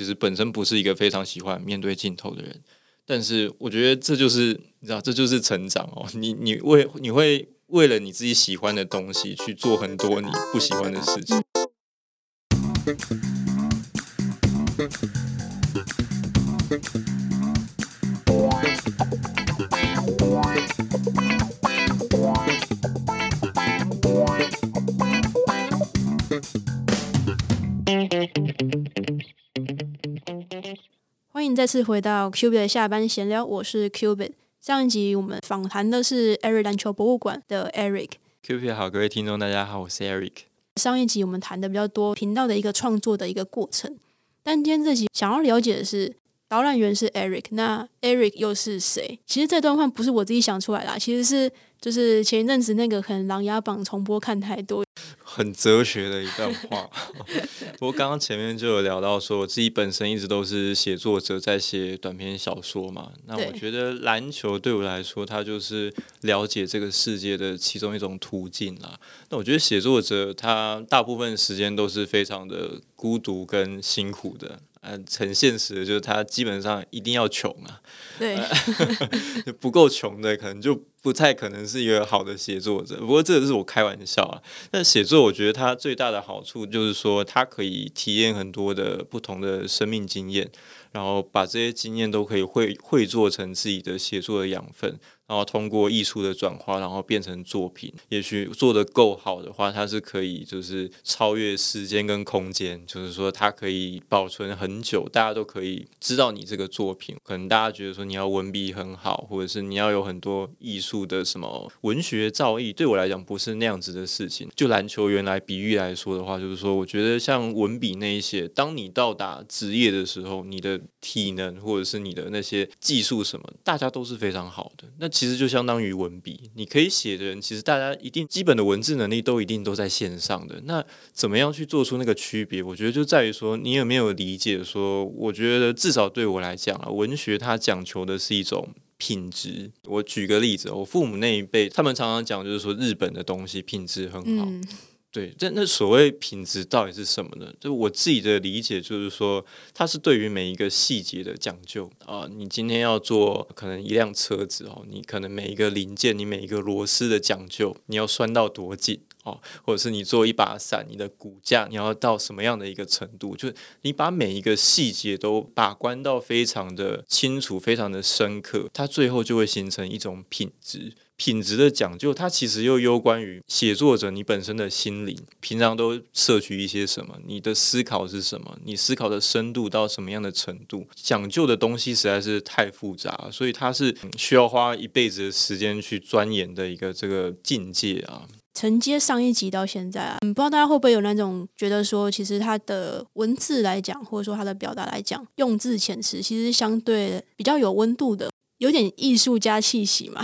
其实本身不是一个非常喜欢面对镜头的人，但是我觉得这就是你知道，这就是成长哦。你你为你会为了你自己喜欢的东西去做很多你不喜欢的事情。再次回到 Cubit 的下班闲聊，我是 Cubit。上一集我们访谈的是 Eric 篮球博物馆的 Eric。Q P 好，各位听众大家好，我是 Eric。上一集我们谈的比较多频道的一个创作的一个过程，但今天这集想要了解的是导览员是 Eric，那 Eric 又是谁？其实这段话不是我自己想出来的，其实是就是前一阵子那个可能《琅琊榜》重播看太多。很哲学的一段话。不过刚刚前面就有聊到说，我自己本身一直都是写作者，在写短篇小说嘛。那我觉得篮球对我来说，它就是了解这个世界的其中一种途径啦。那我觉得写作者他大部分时间都是非常的孤独跟辛苦的。呃，很现实的就是他基本上一定要穷啊。对，不够穷的可能就。不太可能是一个好的写作者，不过这个是我开玩笑啊。但写作，我觉得它最大的好处就是说，它可以体验很多的不同的生命经验，然后把这些经验都可以汇汇做成自己的写作的养分。然后通过艺术的转化，然后变成作品。也许做的够好的话，它是可以就是超越时间跟空间，就是说它可以保存很久，大家都可以知道你这个作品。可能大家觉得说你要文笔很好，或者是你要有很多艺术的什么文学造诣，对我来讲不是那样子的事情。就篮球员来比喻来说的话，就是说我觉得像文笔那一些，当你到达职业的时候，你的体能或者是你的那些技术什么，大家都是非常好的。那其实就相当于文笔，你可以写的人，其实大家一定基本的文字能力都一定都在线上的。那怎么样去做出那个区别？我觉得就在于说，你有没有理解？说，我觉得至少对我来讲啊，文学它讲求的是一种品质。我举个例子，我父母那一辈，他们常常讲，就是说日本的东西品质很好。对，但那所谓品质到底是什么呢？就我自己的理解，就是说，它是对于每一个细节的讲究啊。你今天要做可能一辆车子哦，你可能每一个零件，你每一个螺丝的讲究，你要拴到多紧哦，或者是你做一把伞，你的骨架你要到什么样的一个程度？就是你把每一个细节都把关到非常的清楚、非常的深刻，它最后就会形成一种品质。品质的讲究，它其实又攸关于写作者你本身的心灵，平常都摄取一些什么，你的思考是什么，你思考的深度到什么样的程度，讲究的东西实在是太复杂，所以它是需要花一辈子的时间去钻研的一个这个境界啊。承接上一集到现在啊，不知道大家会不会有那种觉得说，其实它的文字来讲，或者说它的表达来讲，用字遣词其实相对比较有温度的。有点艺术家气息嘛？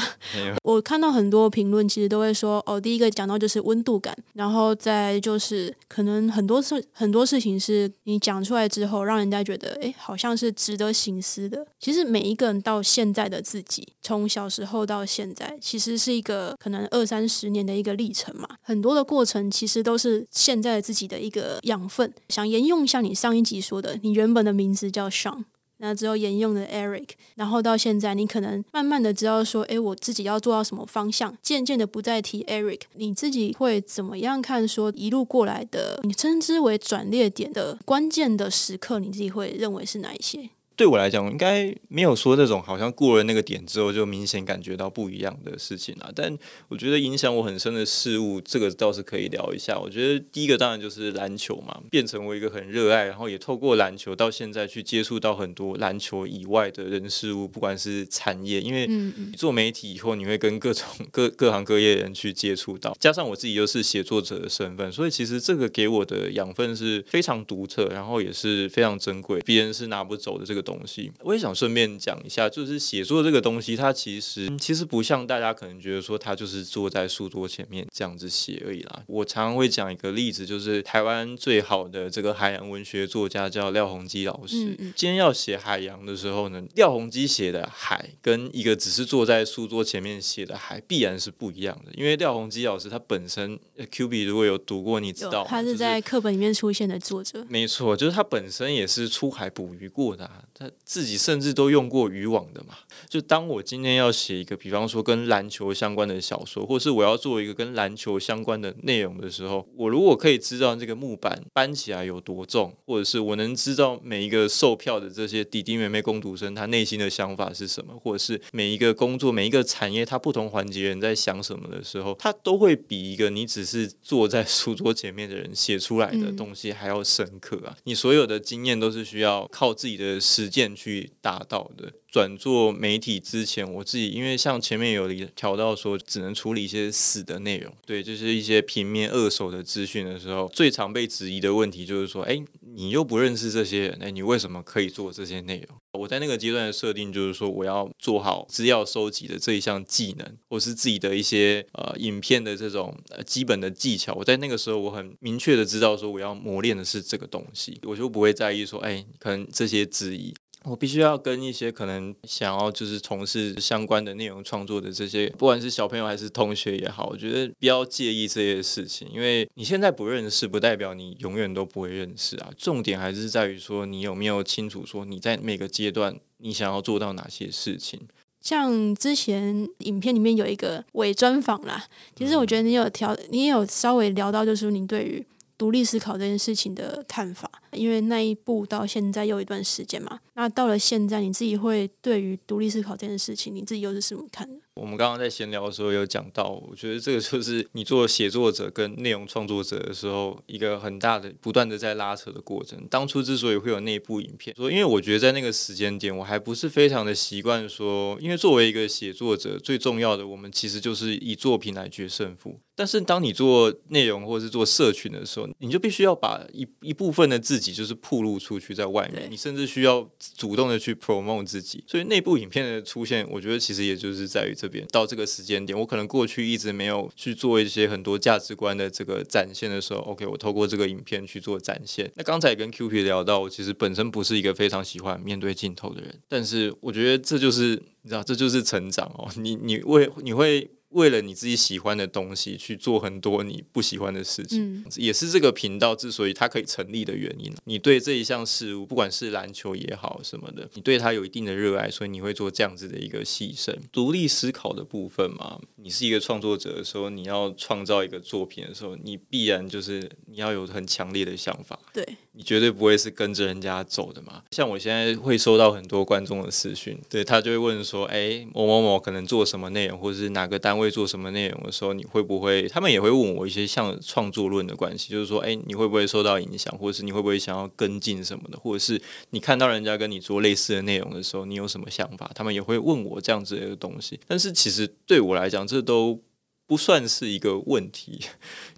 我看到很多评论，其实都会说哦，第一个讲到就是温度感，然后再就是可能很多事很多事情是你讲出来之后，让人家觉得哎，好像是值得醒思的。其实每一个人到现在的自己，从小时候到现在，其实是一个可能二三十年的一个历程嘛。很多的过程其实都是现在自己的一个养分。想沿用像你上一集说的，你原本的名字叫上。那只有沿用的 Eric，然后到现在，你可能慢慢的知道说，哎，我自己要做到什么方向，渐渐的不再提 Eric，你自己会怎么样看？说一路过来的，你称之为转捩点的关键的时刻，你自己会认为是哪一些？对我来讲，应该没有说那种好像过了那个点之后就明显感觉到不一样的事情啊。但我觉得影响我很深的事物，这个倒是可以聊一下。我觉得第一个当然就是篮球嘛，变成我一个很热爱，然后也透过篮球到现在去接触到很多篮球以外的人事物，不管是产业，因为做媒体以后你会跟各种各各行各业人去接触到，加上我自己又是写作者的身份，所以其实这个给我的养分是非常独特，然后也是非常珍贵，别人是拿不走的这个。东西。我也想顺便讲一下，就是写作这个东西，它其实其实不像大家可能觉得说，它就是坐在书桌前面这样子写而已啦。我常常会讲一个例子，就是台湾最好的这个海洋文学作家叫廖鸿基老师。今天要写海洋的时候呢，廖鸿基写的海跟一个只是坐在书桌前面写的海必然是不一样的，因为廖鸿基老师他本身，Q B 如果有读过，你知道他是在课本里面出现的作者。没错，就是他本身也是出海捕鱼过的，他自己甚至都用过渔网的嘛。就当我今天要写一个，比方说跟篮球相关的小说，或是我要做一个跟篮球相关的内容的时候，我如果可以知道这个木板搬起来有多重，或者是我能知道每一个售票的这些弟弟妹妹、工读生他内心的想法是什么，或者是每一个工作、每一个产业他不同环节人在想什么的时候，他都会比一个你只是坐在书桌前面的人写出来的东西还要深刻啊！你所有的经验都是需要靠自己的实实践去达到的。转做媒体之前，我自己因为像前面有调到说，只能处理一些死的内容，对，就是一些平面二手的资讯的时候，最常被质疑的问题就是说，哎，你又不认识这些人，哎，你为什么可以做这些内容？我在那个阶段的设定就是说，我要做好资料收集的这一项技能，或是自己的一些呃影片的这种呃基本的技巧。我在那个时候，我很明确的知道说，我要磨练的是这个东西，我就不会在意说，哎，可能这些质疑。我必须要跟一些可能想要就是从事相关的内容创作的这些，不管是小朋友还是同学也好，我觉得不要介意这些事情，因为你现在不认识，不代表你永远都不会认识啊。重点还是在于说，你有没有清楚说你在每个阶段你想要做到哪些事情。像之前影片里面有一个伪专访啦，其实我觉得你有调，你也有稍微聊到，就是你对于。独立思考这件事情的看法，因为那一步到现在又一段时间嘛，那到了现在，你自己会对于独立思考这件事情，你自己又是什么看的？我们刚刚在闲聊的时候有讲到，我觉得这个就是你做写作者跟内容创作者的时候，一个很大的不断的在拉扯的过程。当初之所以会有那部影片，说因为我觉得在那个时间点，我还不是非常的习惯说，因为作为一个写作者，最重要的我们其实就是以作品来决胜负。但是当你做内容或者是做社群的时候，你就必须要把一一部分的自己就是铺露出去在外面，你甚至需要主动的去 promote 自己。所以那部影片的出现，我觉得其实也就是在于这边到这个时间点，我可能过去一直没有去做一些很多价值观的这个展现的时候，OK，我透过这个影片去做展现。那刚才跟 Q P 聊到，我其实本身不是一个非常喜欢面对镜头的人，但是我觉得这就是你知道，这就是成长哦。你你为你会。为了你自己喜欢的东西去做很多你不喜欢的事情，也是这个频道之所以它可以成立的原因。你对这一项事物，不管是篮球也好什么的，你对它有一定的热爱，所以你会做这样子的一个牺牲。独立思考的部分嘛，你是一个创作者的时候，你要创造一个作品的时候，你必然就是你要有很强烈的想法。对。你绝对不会是跟着人家走的嘛？像我现在会收到很多观众的私讯，对他就会问说：“哎，某某某可能做什么内容，或者是哪个单位做什么内容的时候，你会不会？”他们也会问我一些像创作论的关系，就是说：“哎，你会不会受到影响，或者是你会不会想要跟进什么的？或者是你看到人家跟你做类似的内容的时候，你有什么想法？”他们也会问我这样子的东西。但是其实对我来讲，这都不算是一个问题。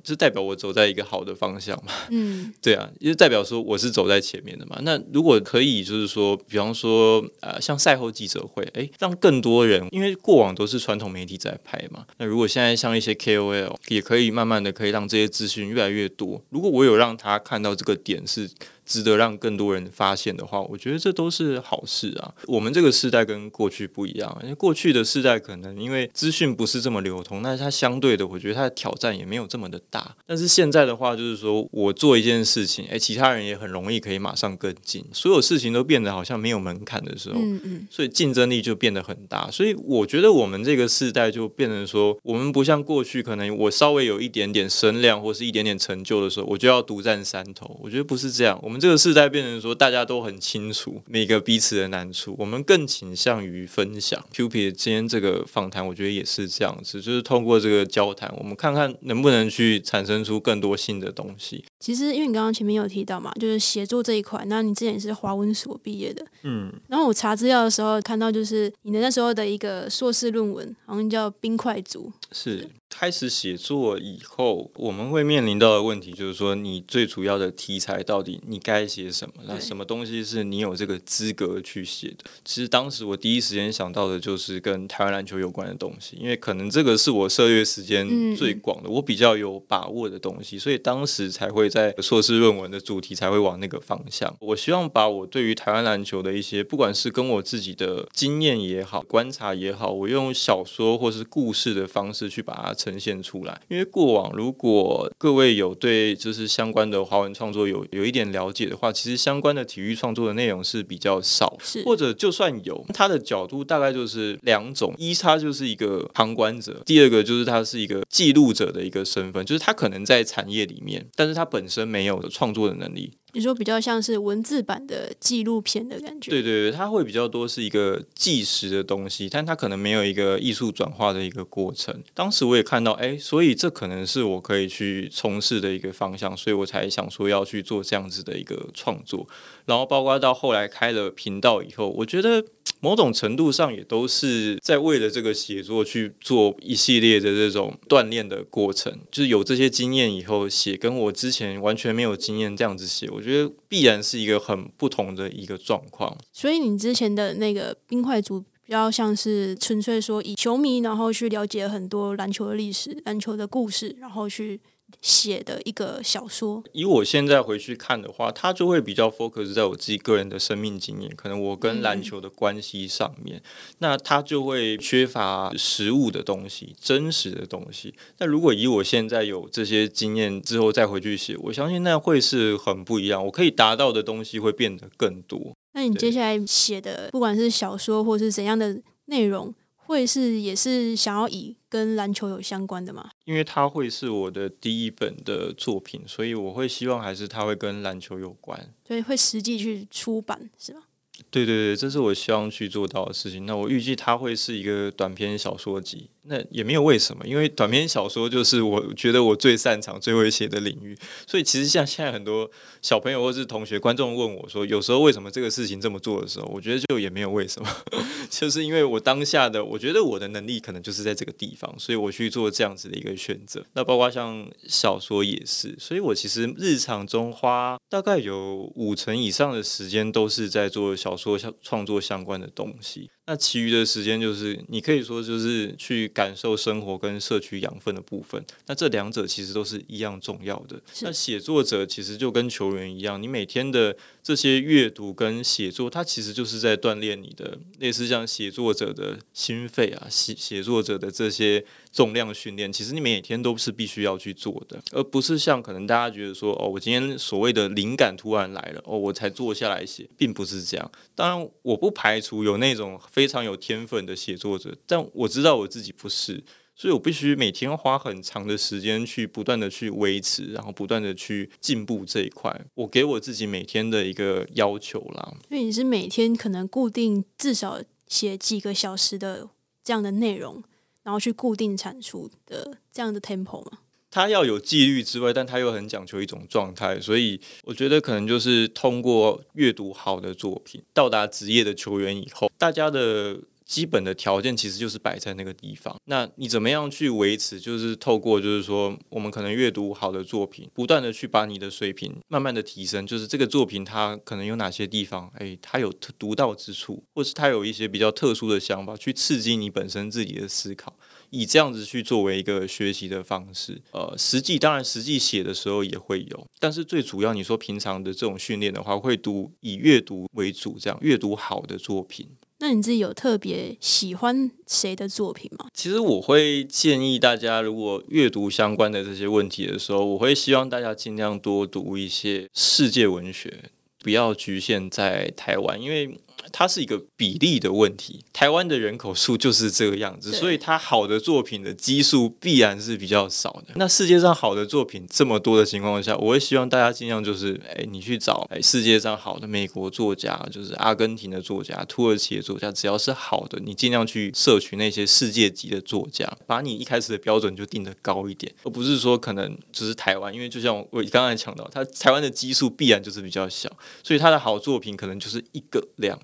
是代表我走在一个好的方向嘛？嗯，对啊，也是代表说我是走在前面的嘛。那如果可以，就是说，比方说，呃，像赛后记者会，哎，让更多人，因为过往都是传统媒体在拍嘛。那如果现在像一些 KOL，也可以慢慢的可以让这些资讯越来越多。如果我有让他看到这个点是。值得让更多人发现的话，我觉得这都是好事啊。我们这个时代跟过去不一样，因为过去的时代可能因为资讯不是这么流通，那它相对的，我觉得它的挑战也没有这么的大。但是现在的话，就是说我做一件事情，哎，其他人也很容易可以马上跟进，所有事情都变得好像没有门槛的时候，嗯嗯，所以竞争力就变得很大。所以我觉得我们这个世代就变成说，我们不像过去，可能我稍微有一点点声量或是一点点成就的时候，我就要独占山头。我觉得不是这样，我们。这个世代变成说，大家都很清楚每个彼此的难处，我们更倾向于分享。Q P 今天这个访谈，我觉得也是这样子，就是通过这个交谈，我们看看能不能去产生出更多新的东西。其实，因为你刚刚前面有提到嘛，就是写作这一块，那你之前也是华文所毕业的，嗯，然后我查资料的时候看到，就是你的那时候的一个硕士论文，好像叫《冰块族》，是。开始写作以后，我们会面临到的问题就是说，你最主要的题材到底你该写什么？那什么东西是你有这个资格去写的？其实当时我第一时间想到的就是跟台湾篮球有关的东西，因为可能这个是我涉猎时间最广的，我比较有把握的东西，所以当时才会在硕士论文的主题才会往那个方向。我希望把我对于台湾篮球的一些，不管是跟我自己的经验也好，观察也好，我用小说或是故事的方式去把它呈现出来。因为过往如果各位有对就是相关的华文创作有有一点了解的话，其实相关的体育创作的内容是比较少，或者就算有，它的角度大概就是两种：一，它就是一个旁观者；第二个就是它是一个记录者的一个身份，就是他可能在产业里面，但是他本身没有创作的能力。你说比较像是文字版的纪录片的感觉，对对对，它会比较多是一个纪实的东西，但它可能没有一个艺术转化的一个过程。当时我也看到，哎，所以这可能是我可以去从事的一个方向，所以我才想说要去做这样子的一个创作。然后包括到后来开了频道以后，我觉得。某种程度上也都是在为了这个写作去做一系列的这种锻炼的过程，就是有这些经验以后写，跟我之前完全没有经验这样子写，我觉得必然是一个很不同的一个状况。所以你之前的那个冰块组比较像是纯粹说以球迷，然后去了解很多篮球的历史、篮球的故事，然后去。写的一个小说，以我现在回去看的话，它就会比较 focus 在我自己个人的生命经验，可能我跟篮球的关系上面，那它就会缺乏实物的东西、真实的东西。那如果以我现在有这些经验之后再回去写，我相信那会是很不一样，我可以达到的东西会变得更多。那你接下来写的，不管是小说或是怎样的内容？会是也是想要以跟篮球有相关的吗？因为它会是我的第一本的作品，所以我会希望还是它会跟篮球有关，所以会实际去出版是吗？对对对，这是我希望去做到的事情。那我预计它会是一个短篇小说集。那也没有为什么，因为短篇小说就是我觉得我最擅长、最会写的领域。所以其实像现在很多小朋友或是同学、观众问我说，有时候为什么这个事情这么做的时候，我觉得就也没有为什么，就是因为我当下的我觉得我的能力可能就是在这个地方，所以我去做这样子的一个选择。那包括像小说也是，所以我其实日常中花大概有五成以上的时间都是在做小说相创作相关的东西。那其余的时间就是，你可以说就是去感受生活跟社区养分的部分。那这两者其实都是一样重要的。那写作者其实就跟球员一样，你每天的这些阅读跟写作，它其实就是在锻炼你的，类似像写作者的心肺啊，写写作者的这些。重量训练，其实你每天都是必须要去做的，而不是像可能大家觉得说，哦，我今天所谓的灵感突然来了，哦，我才坐下来写，并不是这样。当然，我不排除有那种非常有天分的写作者，但我知道我自己不是，所以我必须每天花很长的时间去不断的去维持，然后不断的去进步这一块。我给我自己每天的一个要求啦。因为你是每天可能固定至少写几个小时的这样的内容。然后去固定产出的这样的 tempo 吗？他要有纪律之外，但他又很讲究一种状态，所以我觉得可能就是通过阅读好的作品，到达职业的球员以后，大家的。基本的条件其实就是摆在那个地方，那你怎么样去维持？就是透过，就是说，我们可能阅读好的作品，不断的去把你的水平慢慢的提升。就是这个作品它可能有哪些地方，哎，它有独到之处，或是它有一些比较特殊的想法，去刺激你本身自己的思考，以这样子去作为一个学习的方式。呃，实际当然实际写的时候也会有，但是最主要你说平常的这种训练的话，会读以阅读为主，这样阅读好的作品。那你自己有特别喜欢谁的作品吗？其实我会建议大家，如果阅读相关的这些问题的时候，我会希望大家尽量多读一些世界文学，不要局限在台湾，因为。它是一个比例的问题，台湾的人口数就是这个样子，所以它好的作品的基数必然是比较少的。那世界上好的作品这么多的情况下，我会希望大家尽量就是，哎，你去找哎世界上好的美国作家，就是阿根廷的作家、土耳其的作家，只要是好的，你尽量去摄取那些世界级的作家，把你一开始的标准就定得高一点，而不是说可能只是台湾，因为就像我刚才讲到，它台湾的基数必然就是比较小，所以它的好作品可能就是一个两。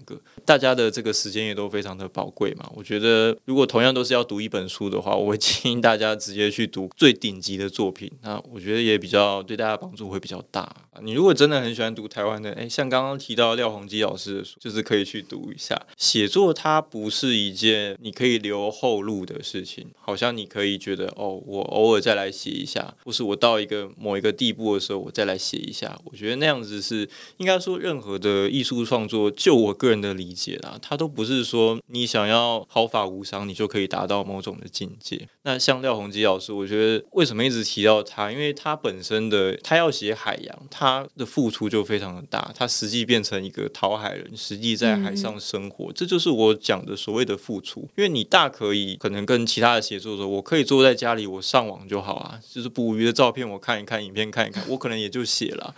大家的这个时间也都非常的宝贵嘛。我觉得如果同样都是要读一本书的话，我会建议大家直接去读最顶级的作品，那我觉得也比较对大家帮助会比较大。你如果真的很喜欢读台湾的，诶，像刚刚提到廖鸿基老师的书，就是可以去读一下。写作它不是一件你可以留后路的事情，好像你可以觉得哦，我偶尔再来写一下，或是我到一个某一个地步的时候，我再来写一下。我觉得那样子是应该说，任何的艺术创作，就我个人的理解啦，它都不是说你想要毫发无伤，你就可以达到某种的境界。那像廖鸿基老师，我觉得为什么一直提到他？因为他本身的他要写海洋，他的付出就非常的大。他实际变成一个讨海人，实际在海上生活，这就是我讲的所谓的付出。因为你大可以可能跟其他的写作者，我可以坐在家里，我上网就好啊，就是捕鱼的照片我看一看，影片看一看，我可能也就写了。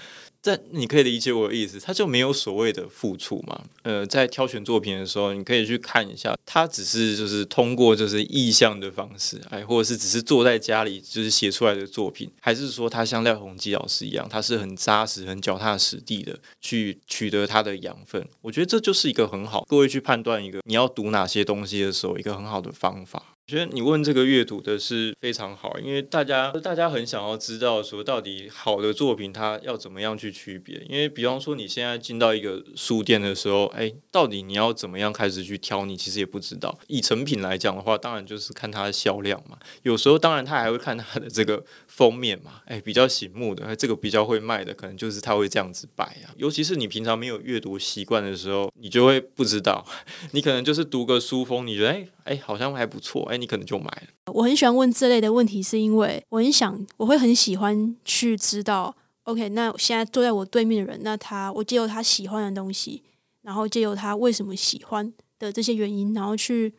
但你可以理解我的意思，他就没有所谓的付出嘛？呃，在挑选作品的时候，你可以去看一下，他只是就是通过就是意向的方式，哎，或者是只是坐在家里就是写出来的作品，还是说他像廖鸿基老师一样，他是很扎实、很脚踏实地的去取得他的养分？我觉得这就是一个很好，各位去判断一个你要读哪些东西的时候，一个很好的方法。我觉得你问这个阅读的是非常好，因为大家大家很想要知道说到底好的作品它要怎么样去区别。因为比方说你现在进到一个书店的时候，哎，到底你要怎么样开始去挑？你其实也不知道。以成品来讲的话，当然就是看它的销量嘛。有时候当然他还会看它的这个封面嘛，哎，比较醒目的，这个比较会卖的，可能就是他会这样子摆啊。尤其是你平常没有阅读习惯的时候，你就会不知道。你可能就是读个书封，你觉得哎哎好像还不错，哎。你可能就买了。我很喜欢问这类的问题，是因为我很想，我会很喜欢去知道。OK，那现在坐在我对面的人，那他我借由他喜欢的东西，然后借由他为什么喜欢的这些原因，然后去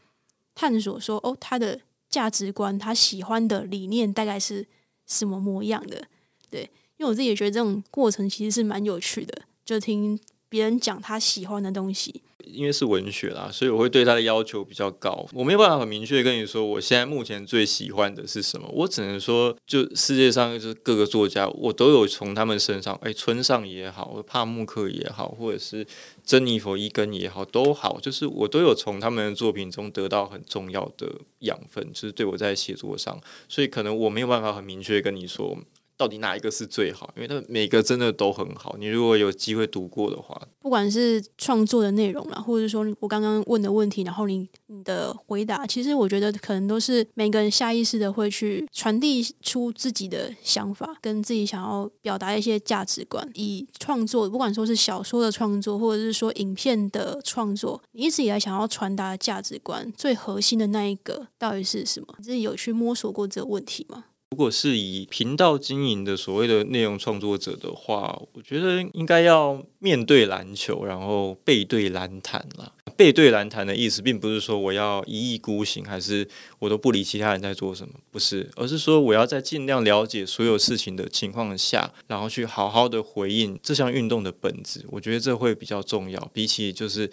探索说，哦，他的价值观，他喜欢的理念大概是什么模样的？对，因为我自己也觉得这种过程其实是蛮有趣的，就听别人讲他喜欢的东西。因为是文学啦，所以我会对他的要求比较高。我没有办法很明确跟你说，我现在目前最喜欢的是什么。我只能说，就世界上就是各个作家，我都有从他们身上，哎，村上也好，帕慕克也好，或者是珍妮佛伊根也好，都好，就是我都有从他们的作品中得到很重要的养分，就是对我在写作上。所以可能我没有办法很明确跟你说。到底哪一个是最好？因为它每个真的都很好。你如果有机会读过的话，不管是创作的内容啦，或者是说我刚刚问的问题，然后你你的回答，其实我觉得可能都是每个人下意识的会去传递出自己的想法，跟自己想要表达一些价值观。以创作，不管说是小说的创作，或者是说影片的创作，你一直以来想要传达的价值观，最核心的那一个到底是什么？你自己有去摸索过这个问题吗？如果是以频道经营的所谓的内容创作者的话，我觉得应该要面对篮球，然后背对篮坛了。背对篮坛的意思，并不是说我要一意孤行，还是我都不理其他人在做什么，不是，而是说我要在尽量了解所有事情的情况下，然后去好好的回应这项运动的本质。我觉得这会比较重要，比起就是。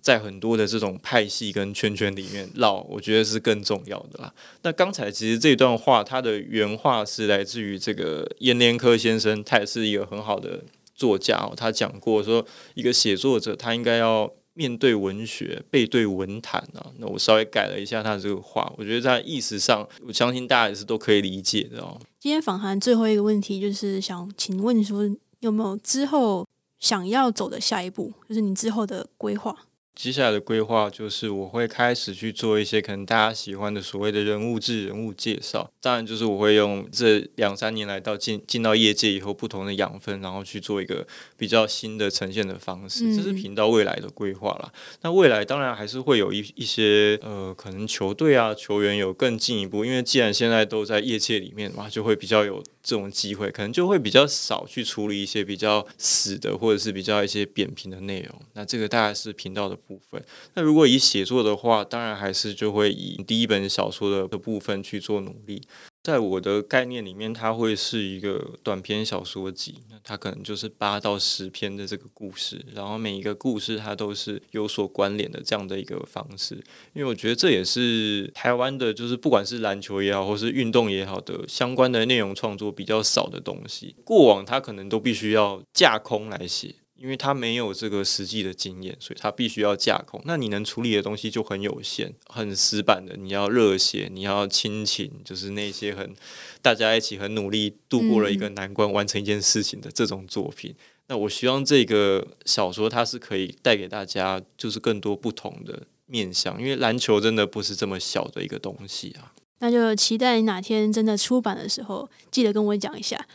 在很多的这种派系跟圈圈里面绕，我觉得是更重要的啦。那刚才其实这段话，它的原话是来自于这个阎连科先生，他也是一个很好的作家哦。他讲过说，一个写作者他应该要面对文学，背对文坛啊。那我稍微改了一下他这个话，我觉得在意识上，我相信大家也是都可以理解的哦。今天访谈最后一个问题，就是想请问说，有没有之后想要走的下一步，就是你之后的规划？接下来的规划就是，我会开始去做一些可能大家喜欢的所谓的人物志、人物介绍。当然，就是我会用这两三年来到进进到业界以后不同的养分，然后去做一个比较新的呈现的方式。这是频道未来的规划啦。那未来当然还是会有一一些呃，可能球队啊、球员有更进一步，因为既然现在都在业界里面嘛，就会比较有这种机会，可能就会比较少去处理一些比较死的或者是比较一些扁平的内容。那这个大概是频道的。部分，那如果以写作的话，当然还是就会以第一本小说的部分去做努力。在我的概念里面，它会是一个短篇小说集，那它可能就是八到十篇的这个故事，然后每一个故事它都是有所关联的这样的一个方式。因为我觉得这也是台湾的，就是不管是篮球也好，或是运动也好的相关的内容创作比较少的东西。过往它可能都必须要架空来写。因为他没有这个实际的经验，所以他必须要架空。那你能处理的东西就很有限，很死板的。你要热血，你要亲情，就是那些很大家一起很努力度过了一个难关，完成一件事情的这种作品。那我希望这个小说它是可以带给大家，就是更多不同的面向。因为篮球真的不是这么小的一个东西啊。那就期待哪天真的出版的时候，记得跟我讲一下。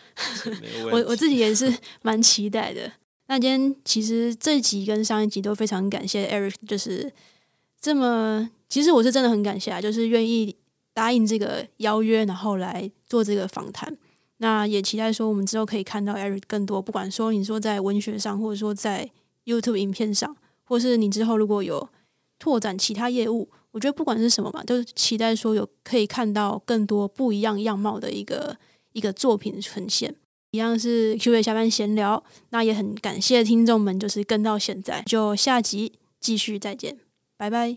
我我自己也是蛮期待的。那今天其实这一集跟上一集都非常感谢 Eric，就是这么，其实我是真的很感谢啊，就是愿意答应这个邀约，然后来做这个访谈。那也期待说我们之后可以看到 Eric 更多，不管说你说在文学上，或者说在 YouTube 影片上，或是你之后如果有拓展其他业务，我觉得不管是什么嘛，都期待说有可以看到更多不一样样貌的一个一个作品呈现。一样是 Q A 下班闲聊，那也很感谢听众们，就是跟到现在，就下集继续再见，拜拜。